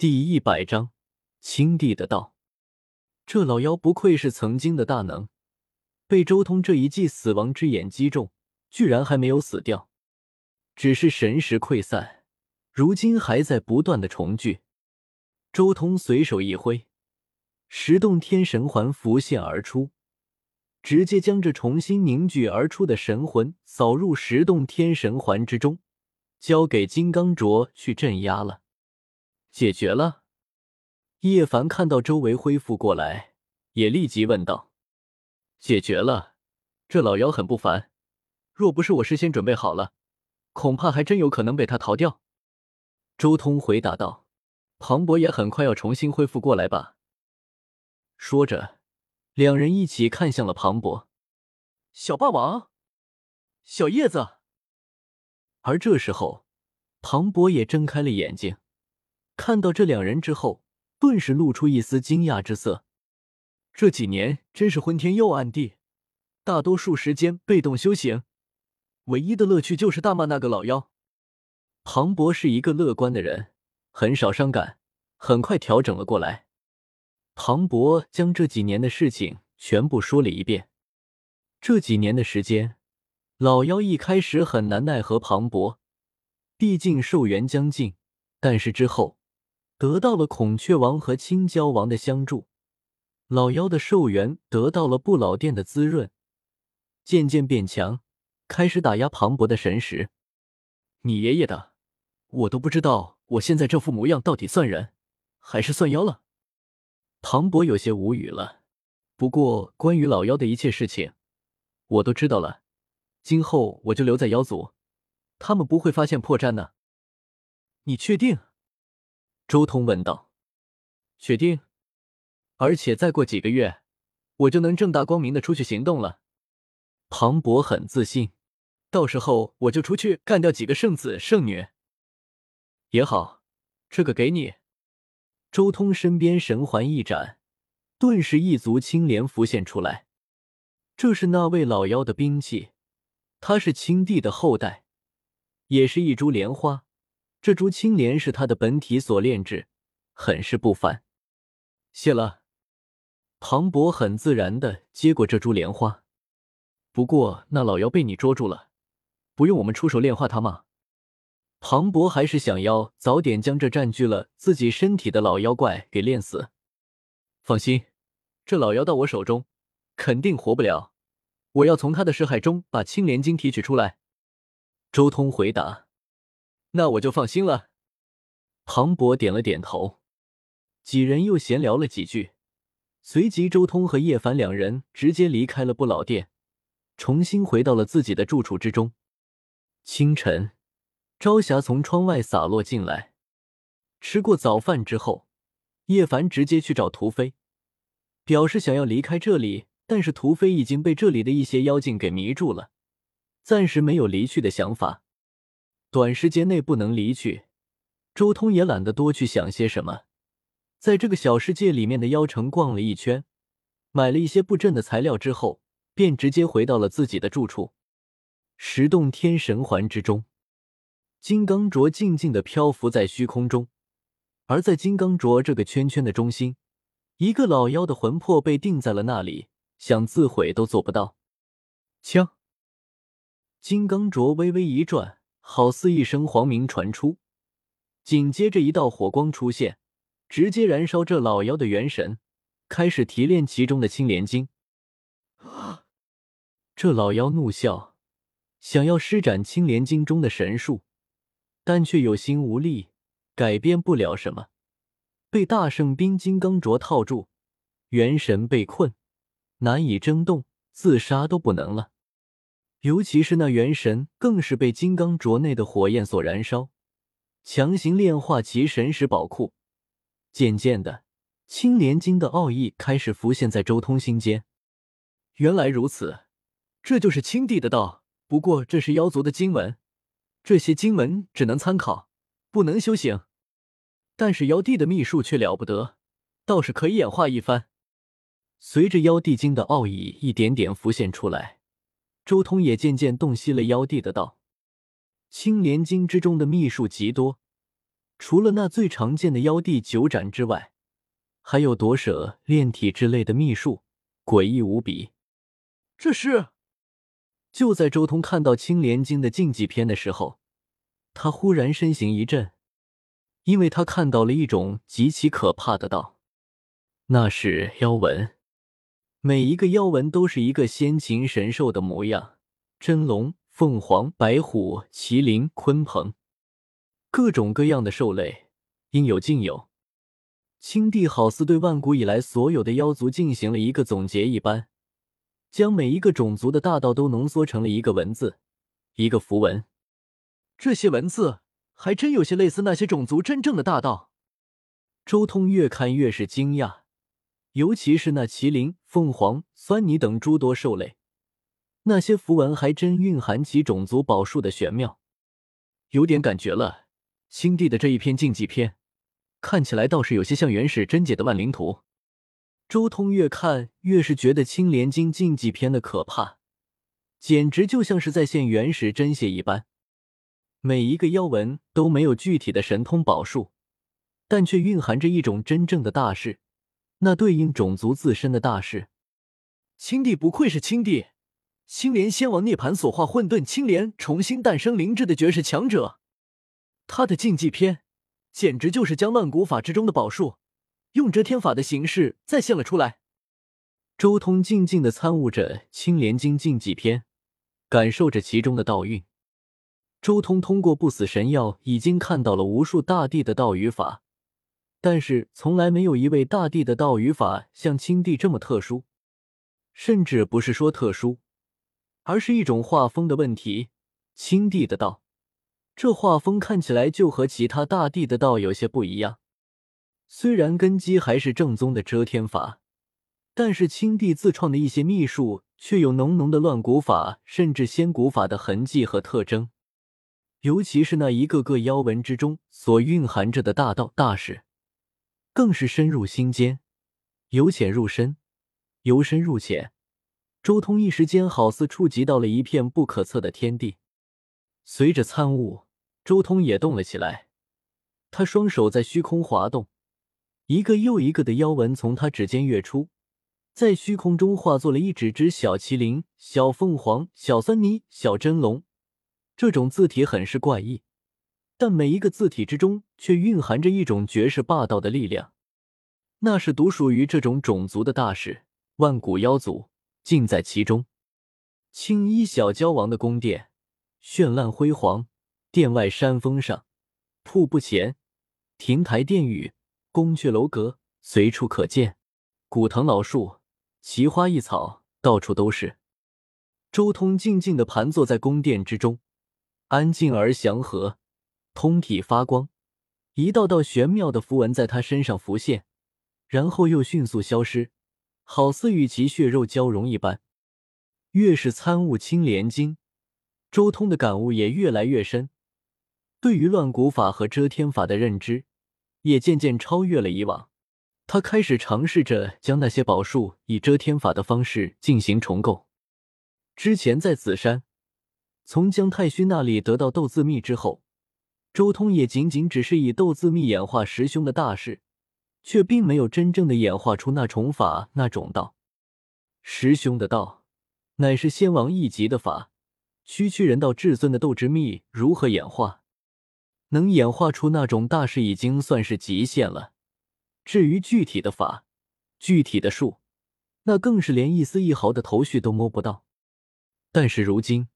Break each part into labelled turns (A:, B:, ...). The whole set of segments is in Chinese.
A: 第一百章，青帝的道。这老妖不愧是曾经的大能，被周通这一记死亡之眼击中，居然还没有死掉，只是神识溃散，如今还在不断的重聚。周通随手一挥，十洞天神环浮现而出。直接将这重新凝聚而出的神魂扫入十洞天神环之中，交给金刚镯去镇压了。解决了。叶凡看到周围恢复过来，也立即问道：“解决了？这老妖很不凡，若不是我事先准备好了，恐怕还真有可能被他逃掉。”周通回答道：“庞博也很快要重新恢复过来吧？”说着。两人一起看向了庞博，小霸王，小叶子。而这时候，庞博也睁开了眼睛，看到这两人之后，顿时露出一丝惊讶之色。这几年真是昏天又暗地，大多数时间被动修行，唯一的乐趣就是大骂那个老妖。庞博是一个乐观的人，很少伤感，很快调整了过来。庞博将这几年的事情全部说了一遍。这几年的时间，老妖一开始很难奈何庞博，毕竟寿元将近。但是之后得到了孔雀王和青椒王的相助，老妖的寿元得到了不老殿的滋润，渐渐变强，开始打压庞博的神识。你爷爷的，我都不知道，我现在这副模样到底算人还是算妖了。庞博有些无语了，不过关于老妖的一切事情，我都知道了。今后我就留在妖族，他们不会发现破绽的。你确定？周通问道。确定，而且再过几个月，我就能正大光明的出去行动了。庞博很自信，到时候我就出去干掉几个圣子圣女。也好，这个给你。周通身边神环一展，顿时一族青莲浮现出来。这是那位老妖的兵器，他是青帝的后代，也是一株莲花。这株青莲是他的本体所炼制，很是不凡。谢了，庞博很自然的接过这株莲花。不过那老妖被你捉住了，不用我们出手炼化他吗？庞博还是想要早点将这占据了自己身体的老妖怪给炼死。放心，这老妖到我手中肯定活不了。我要从他的尸骸中把青莲晶提取出来。周通回答：“那我就放心了。”庞博点了点头。几人又闲聊了几句，随即周通和叶凡两人直接离开了不老殿，重新回到了自己的住处之中。清晨。朝霞从窗外洒落进来。吃过早饭之后，叶凡直接去找屠飞，表示想要离开这里。但是屠飞已经被这里的一些妖精给迷住了，暂时没有离去的想法。短时间内不能离去，周通也懒得多去想些什么，在这个小世界里面的妖城逛了一圈，买了一些布阵的材料之后，便直接回到了自己的住处——十洞天神环之中。金刚镯静静的漂浮在虚空中，而在金刚镯这个圈圈的中心，一个老妖的魂魄被定在了那里，想自毁都做不到。枪！金刚镯微微一转，好似一声黄鸣传出，紧接着一道火光出现，直接燃烧这老妖的元神，开始提炼其中的青莲晶。啊！这老妖怒笑，想要施展青莲晶中的神术。但却有心无力，改变不了什么，被大圣冰金刚镯套住，元神被困，难以争动，自杀都不能了。尤其是那元神，更是被金刚镯内的火焰所燃烧，强行炼化其神识宝库。渐渐的，青莲经的奥义开始浮现在周通心间。原来如此，这就是青帝的道。不过这是妖族的经文。这些经文只能参考，不能修行。但是妖帝的秘术却了不得，倒是可以演化一番。随着妖帝经的奥义一点点浮现出来，周通也渐渐洞悉了妖帝的道。青莲经之中的秘术极多，除了那最常见的妖帝九斩之外，还有夺舍、炼体之类的秘术，诡异无比。
B: 这是……
A: 就在周通看到青莲经的禁忌篇的时候，他忽然身形一震，因为他看到了一种极其可怕的道，那是妖纹。每一个妖纹都是一个先禽神兽的模样，真龙、凤凰、白虎、麒麟、鲲鹏，各种各样的兽类应有尽有。青帝好似对万古以来所有的妖族进行了一个总结一般，将每一个种族的大道都浓缩成了一个文字，一个符文。
B: 这些文字还真有些类似那些种族真正的大道。
A: 周通越看越是惊讶。尤其是那麒麟、凤凰、酸泥等诸多兽类，那些符文还真蕴含其种族宝术的玄妙，有点感觉了。青帝的这一篇禁忌篇，看起来倒是有些像原始真解的万灵图。周通越看越是觉得青莲经禁忌篇的可怕，简直就像是在现原始真血一般。每一个妖文都没有具体的神通宝术，但却蕴含着一种真正的大势。那对应种族自身的大事，
B: 青帝不愧是青帝，青莲仙王涅槃所化混沌青莲重新诞生灵智的绝世强者。他的禁忌篇，简直就是将乱古法之中的宝术，用遮天法的形式再现了出来。
A: 周通静静的参悟着青莲经禁忌篇，感受着其中的道韵。周通通过不死神药，已经看到了无数大帝的道与法。但是从来没有一位大帝的道语法像青帝这么特殊，甚至不是说特殊，而是一种画风的问题。青帝的道，这画风看起来就和其他大帝的道有些不一样。虽然根基还是正宗的遮天法，但是青帝自创的一些秘术却有浓浓的乱古法甚至仙古法的痕迹和特征，尤其是那一个个妖文之中所蕴含着的大道大事。更是深入心间，由浅入深，由深入浅。周通一时间好似触及到了一片不可测的天地。随着参悟，周通也动了起来。他双手在虚空滑动，一个又一个的妖纹从他指尖跃出，在虚空中化作了一只只小麒麟、小凤凰、小酸泥、小真龙。这种字体很是怪异。但每一个字体之中，却蕴含着一种绝世霸道的力量，那是独属于这种种族的大事。万古妖族尽在其中。青衣小蛟王的宫殿绚烂辉煌，殿外山峰上、瀑布前、亭台殿宇、宫阙楼阁随处可见，古藤老树、奇花异草到处都是。周通静静的盘坐在宫殿之中，安静而祥和。通体发光，一道道玄妙的符文在他身上浮现，然后又迅速消失，好似与其血肉交融一般。越是参悟青莲经，周通的感悟也越来越深，对于乱古法和遮天法的认知也渐渐超越了以往。他开始尝试着将那些宝术以遮天法的方式进行重构。之前在紫山从姜太虚那里得到斗字秘之后。周通也仅仅只是以斗字秘演化十凶的大势，却并没有真正的演化出那重法那种道。十凶的道，乃是仙王一级的法，区区人道至尊的斗之秘如何演化？能演化出那种大势，已经算是极限了。至于具体的法、具体的术，那更是连一丝一毫的头绪都摸不到。但是如今，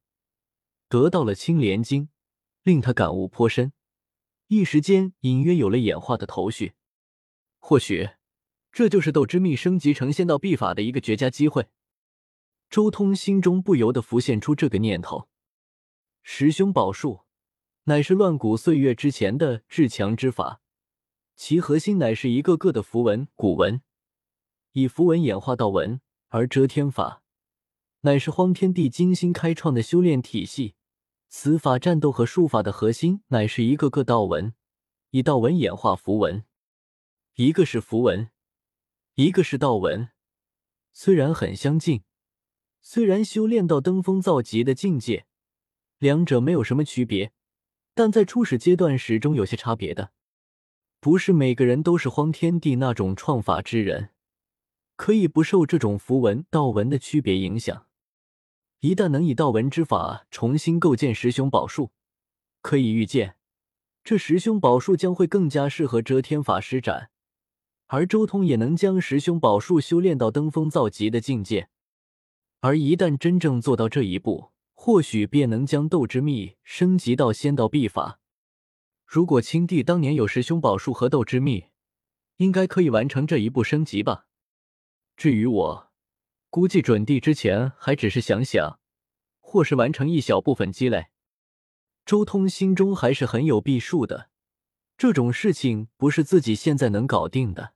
A: 得到了青莲经。令他感悟颇深，一时间隐约有了演化的头绪。或许，这就是斗之秘升级成仙道秘法的一个绝佳机会。周通心中不由得浮现出这个念头。十凶宝术乃是乱古岁月之前的至强之法，其核心乃是一个个的符文、古文，以符文演化道文；而遮天法乃是荒天地精心开创的修炼体系。此法战斗和术法的核心乃是一个个道文，以道文演化符文。一个是符文，一个是道文，虽然很相近，虽然修炼到登峰造极的境界，两者没有什么区别，但在初始阶段始终有些差别的。不是每个人都是荒天帝那种创法之人，可以不受这种符文、道文的区别影响。一旦能以道文之法重新构建十凶宝术，可以预见，这十凶宝术将会更加适合遮天法施展。而周通也能将十凶宝术修炼到登峰造极的境界。而一旦真正做到这一步，或许便能将斗之秘升级到仙道秘法。如果青帝当年有十凶宝术和斗之秘，应该可以完成这一步升级吧。至于我，估计准地之前还只是想想，或是完成一小部分积累。周通心中还是很有避数的，这种事情不是自己现在能搞定的。